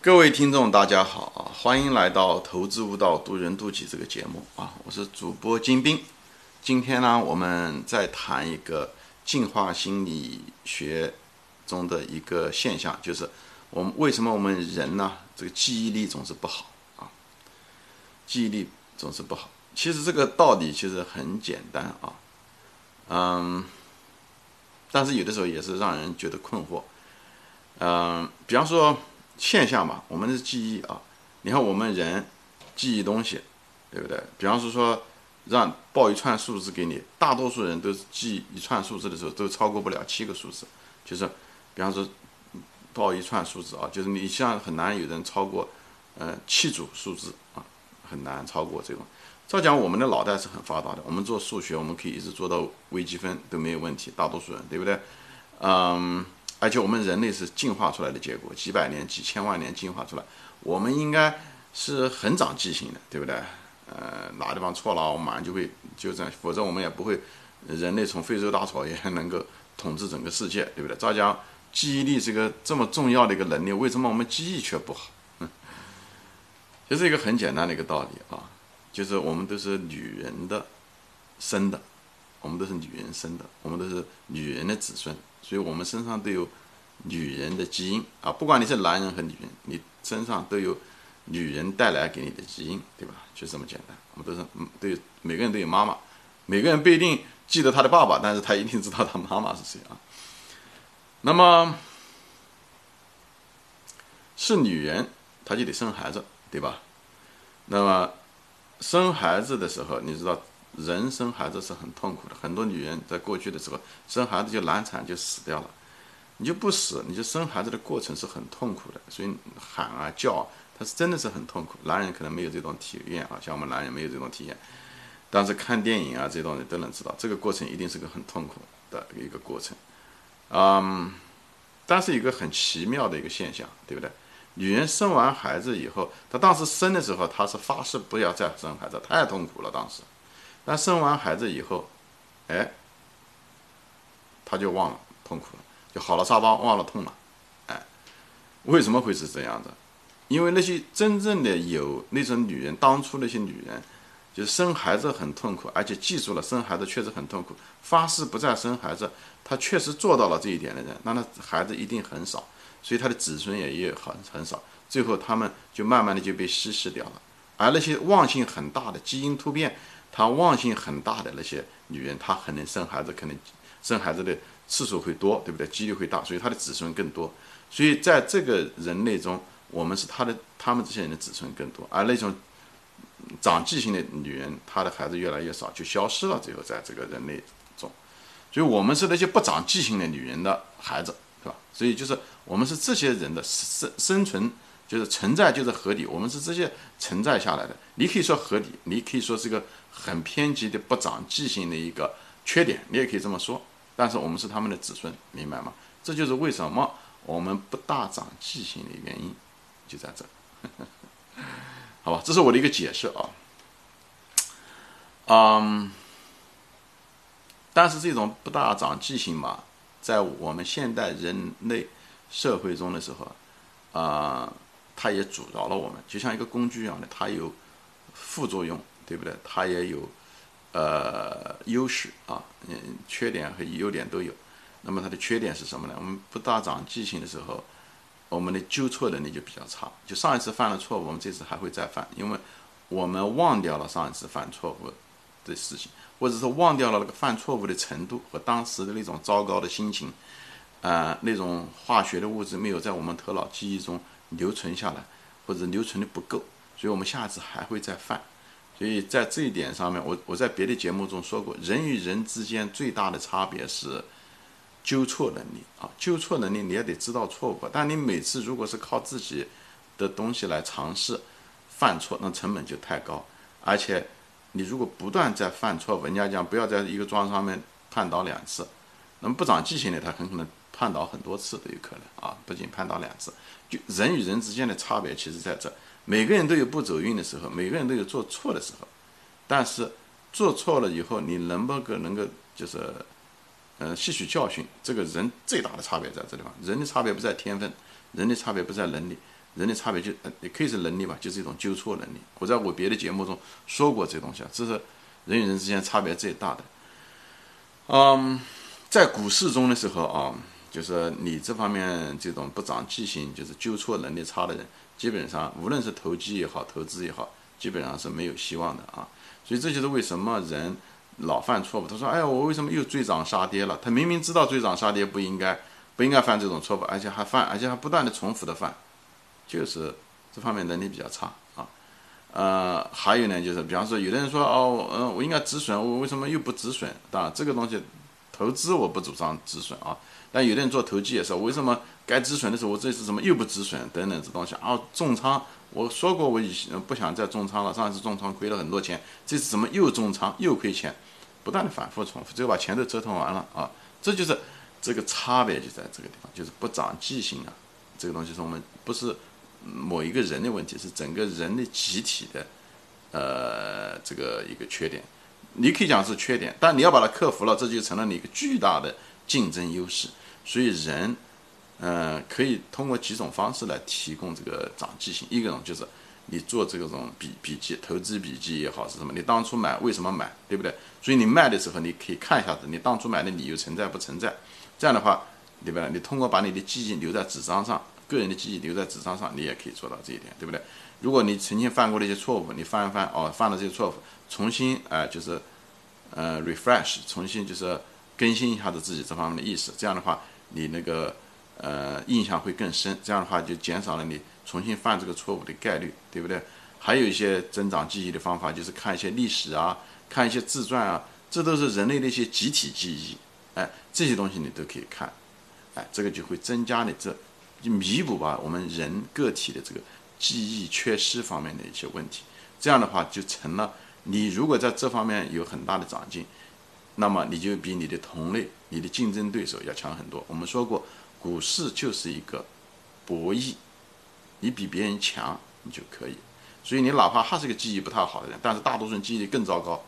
各位听众，大家好啊！欢迎来到《投资悟道，渡人渡己》这个节目啊！我是主播金兵。今天呢，我们再谈一个进化心理学中的一个现象，就是我们为什么我们人呢，这个记忆力总是不好啊？记忆力总是不好。其实这个道理其实很简单啊，嗯，但是有的时候也是让人觉得困惑。嗯，比方说。现象嘛，我们的记忆啊，你看我们人记忆东西，对不对？比方说说让报一串数字给你，大多数人都是记一串数字的时候都超过不了七个数字，就是比方说报一串数字啊，就是你像很难有人超过呃七组数字啊，很难超过这种。照讲我们的脑袋是很发达的，我们做数学我们可以一直做到微积分都没有问题，大多数人对不对？嗯。而且我们人类是进化出来的结果，几百年、几千万年进化出来，我们应该是很长记性的，对不对？呃，哪地方错了，我马上就会纠正，否则我们也不会，人类从非洲大草原能够统治整个世界，对不对？照讲，记忆力是个这么重要的一个能力，为什么我们记忆却不好？这是一个很简单的一个道理啊，就是我们都是女人的生的，我们都是女人生的，我们都是女人的子孙。所以我们身上都有女人的基因啊，不管你是男人和女人，你身上都有女人带来给你的基因，对吧？就这么简单。我们都是嗯，都有每个人都有妈妈，每个人不一定记得他的爸爸，但是他一定知道他妈妈是谁啊。那么是女人，她就得生孩子，对吧？那么生孩子的时候，你知道？人生孩子是很痛苦的，很多女人在过去的时候生孩子就难产就死掉了，你就不死，你就生孩子的过程是很痛苦的，所以喊啊叫啊，他是真的是很痛苦。男人可能没有这种体验啊，像我们男人没有这种体验，但是看电影啊这种人都能知道，这个过程一定是个很痛苦的一个过程。嗯，但是一个很奇妙的一个现象，对不对？女人生完孩子以后，她当时生的时候，她是发誓不要再生孩子，太痛苦了当时。但生完孩子以后，哎，他就忘了痛苦了，就好了沙包，忘了痛了，哎，为什么会是这样子？因为那些真正的有那种女人，当初那些女人，就是生孩子很痛苦，而且记住了生孩子确实很痛苦，发誓不再生孩子，她确实做到了这一点的人，那她孩子一定很少，所以她的子孙也也很很少，最后他们就慢慢的就被稀释掉了。而那些忘性很大的基因突变。她忘性很大的那些女人，她可能生孩子，可能生孩子的次数会多，对不对？几率会大，所以她的子孙更多。所以在这个人类中，我们是她的，他们这些人的子孙更多。而那种长记性的女人，她的孩子越来越少，就消失了。最后在这个人类中，所以我们是那些不长记性的女人的孩子，对吧？所以就是我们是这些人的生生存。就是存在就是合理，我们是这些存在下来的。你可以说合理，你可以说是个很偏激的不长记性的一个缺点，你也可以这么说。但是我们是他们的子孙，明白吗？这就是为什么我们不大长记性的原因，就在这。好吧，这是我的一个解释啊。嗯，但是这种不大长记性嘛，在我们现代人类社会中的时候，啊。它也阻挠了我们，就像一个工具一样的，它有副作用，对不对？它也有呃优势啊，嗯，缺点和优点都有。那么它的缺点是什么呢？我们不大长记性的时候，我们的纠错能力就比较差。就上一次犯了错误，我们这次还会再犯，因为我们忘掉了上一次犯错误的事情，或者说忘掉了那个犯错误的程度和当时的那种糟糕的心情，啊，那种化学的物质没有在我们头脑记忆中。留存下来，或者留存的不够，所以我们下次还会再犯。所以在这一点上面，我我在别的节目中说过，人与人之间最大的差别是纠错能力啊，纠错能力你也得知道错误。但你每次如果是靠自己的东西来尝试犯错，那成本就太高。而且你如果不断在犯错误，人家讲不要在一个桩上面绊倒两次，那么不长记性的他很可能。绊倒很多次都有可能啊，不仅绊倒两次，就人与人之间的差别其实在这，每个人都有不走运的时候，每个人都有做错的时候，但是做错了以后，你能不能够能够就是，呃，吸取教训？这个人最大的差别在这地方，人的差别不在天分，人的差别不在能力，人的差别就也可以是能力吧，就是一种纠错能力。我在我别的节目中说过这东西啊，这是人与人之间差别最大的。嗯，在股市中的时候啊，就是你这方面这种不长记性，就是纠错能力差的人，基本上无论是投机也好，投资也好，基本上是没有希望的啊。所以这就是为什么人老犯错误。他说：“哎呀，我为什么又追涨杀跌了？”他明明知道追涨杀跌不应该，不应该犯这种错误，而且还犯，而且还不断的重复的犯。就是这方面能力比较差啊，呃，还有呢，就是比方说，有的人说哦，嗯，我应该止损，我为什么又不止损？当然，这个东西投资我不主张止损啊，但有的人做投机也是，为什么该止损的时候我这次怎么又不止损？等等这东西啊，重仓，我说过我以前不想再重仓了，上一次重仓亏了很多钱，这次怎么又重仓又亏钱？不断的反复重复，最后把钱都折腾完了啊，这就是这个差别就在这个地方，就是不长记性啊，这个东西是我们不是。某一个人的问题是整个人的集体的，呃，这个一个缺点，你可以讲是缺点，但你要把它克服了，这就成了你一个巨大的竞争优势。所以人，嗯，可以通过几种方式来提供这个长记性。一种就是你做这种笔笔记、投资笔记也好是什么，你当初买为什么买，对不对？所以你卖的时候，你可以看一下子你当初买的理由存在不存在。这样的话，对不对？你通过把你的记忆留在纸张上。个人的记忆留在纸张上，你也可以做到这一点，对不对？如果你曾经犯过的一些错误，你翻一翻，哦，犯了这些错误，重新，啊，就是，呃，refresh，重新就是更新一下子自己这方面的意识，这样的话，你那个，呃，印象会更深，这样的话就减少了你重新犯这个错误的概率，对不对？还有一些增长记忆的方法，就是看一些历史啊，看一些自传啊，这都是人类的一些集体记忆，哎，这些东西你都可以看，哎，这个就会增加你这。就弥补吧我们人个体的这个记忆缺失方面的一些问题，这样的话就成了你如果在这方面有很大的长进，那么你就比你的同类、你的竞争对手要强很多。我们说过，股市就是一个博弈，你比别人强你就可以。所以你哪怕还是个记忆不太好的人，但是大多数人记忆力更糟糕，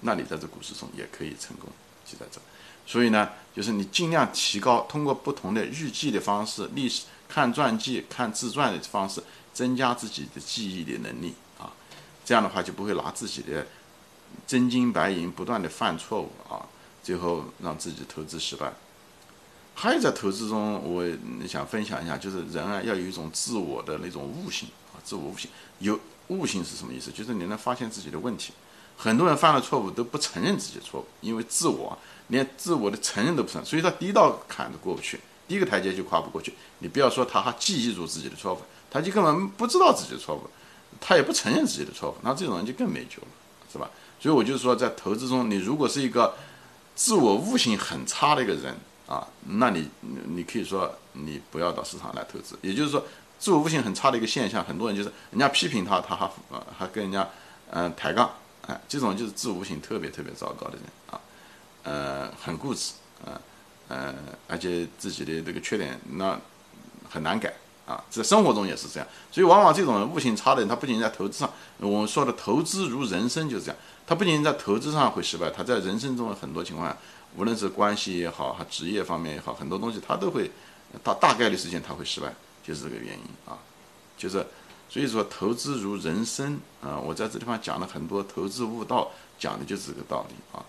那你在这股市中也可以成功，就在这。所以呢，就是你尽量提高，通过不同的日记的方式、历史看传记、看自传的方式，增加自己的记忆的能力啊。这样的话就不会拿自己的真金白银不断的犯错误啊，最后让自己投资失败。还有在投资中，我想分享一下，就是人啊要有一种自我的那种悟性啊，自我悟性。有悟性是什么意思？就是你能发现自己的问题。很多人犯了错误都不承认自己的错误，因为自我。连自我的承认都不承认，所以他第一道坎都过不去，第一个台阶就跨不过去。你不要说他还记忆住自己的错误，他就根本不知道自己的错误，他也不承认自己的错误，那这种人就更没救了，是吧？所以我就说，在投资中，你如果是一个自我悟性很差的一个人啊，那你你可以说你不要到市场来投资。也就是说，自我悟性很差的一个现象，很多人就是人家批评他，他还还跟人家嗯抬杠，哎，这种就是自我悟性特别特别糟糕的人啊。呃，很固执，呃，呃，而且自己的这个缺点那很难改啊，在生活中也是这样，所以往往这种悟性差的人，他不仅在投资上，我们说的投资如人生就是这样，他不仅在投资上会失败，他在人生中的很多情况下，无论是关系也好，还职业方面也好，很多东西他都会，大大概率事件他会失败，就是这个原因啊，就是所以说投资如人生啊，我在这地方讲了很多投资悟道，讲的就是这个道理啊。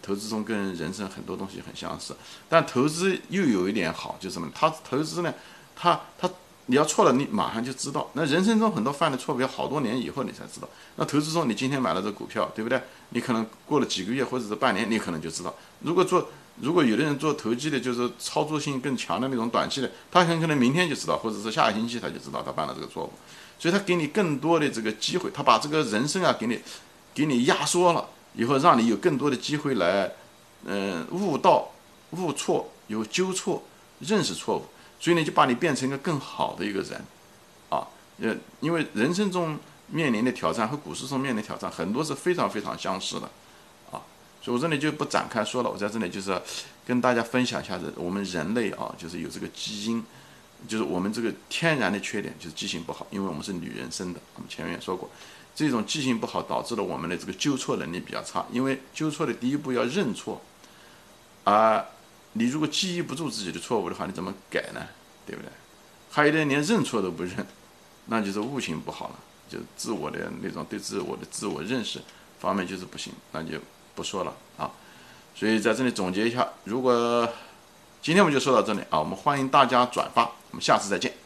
投资中跟人生很多东西很相似，但投资又有一点好，就是什么？他投资呢，他他你要错了，你马上就知道。那人生中很多犯的错误，要好多年以后你才知道。那投资中，你今天买了这股票，对不对？你可能过了几个月或者是半年，你可能就知道。如果做，如果有的人做投机的，就是操作性更强的那种短期的，他很可能明天就知道，或者是下个星期他就知道他犯了这个错误。所以他给你更多的这个机会，他把这个人生啊给你给你压缩了。以后让你有更多的机会来，嗯，悟道、悟错、有纠错、认识错误，所以呢，就把你变成一个更好的一个人，啊，呃，因为人生中面临的挑战和股市中面临的挑战很多是非常非常相似的，啊，所以我这里就不展开说了，我在这里就是跟大家分享一下子，我们人类啊，就是有这个基因，就是我们这个天然的缺点就是记性不好，因为我们是女人生的，我们前面也说过。这种记性不好，导致了我们的这个纠错能力比较差。因为纠错的第一步要认错，啊，你如果记忆不住自己的错误的话，你怎么改呢？对不对？还有的人连认错都不认，那就是悟性不好了，就自我的那种对自我的自我认识方面就是不行，那就不说了啊。所以在这里总结一下，如果今天我们就说到这里啊，我们欢迎大家转发，我们下次再见。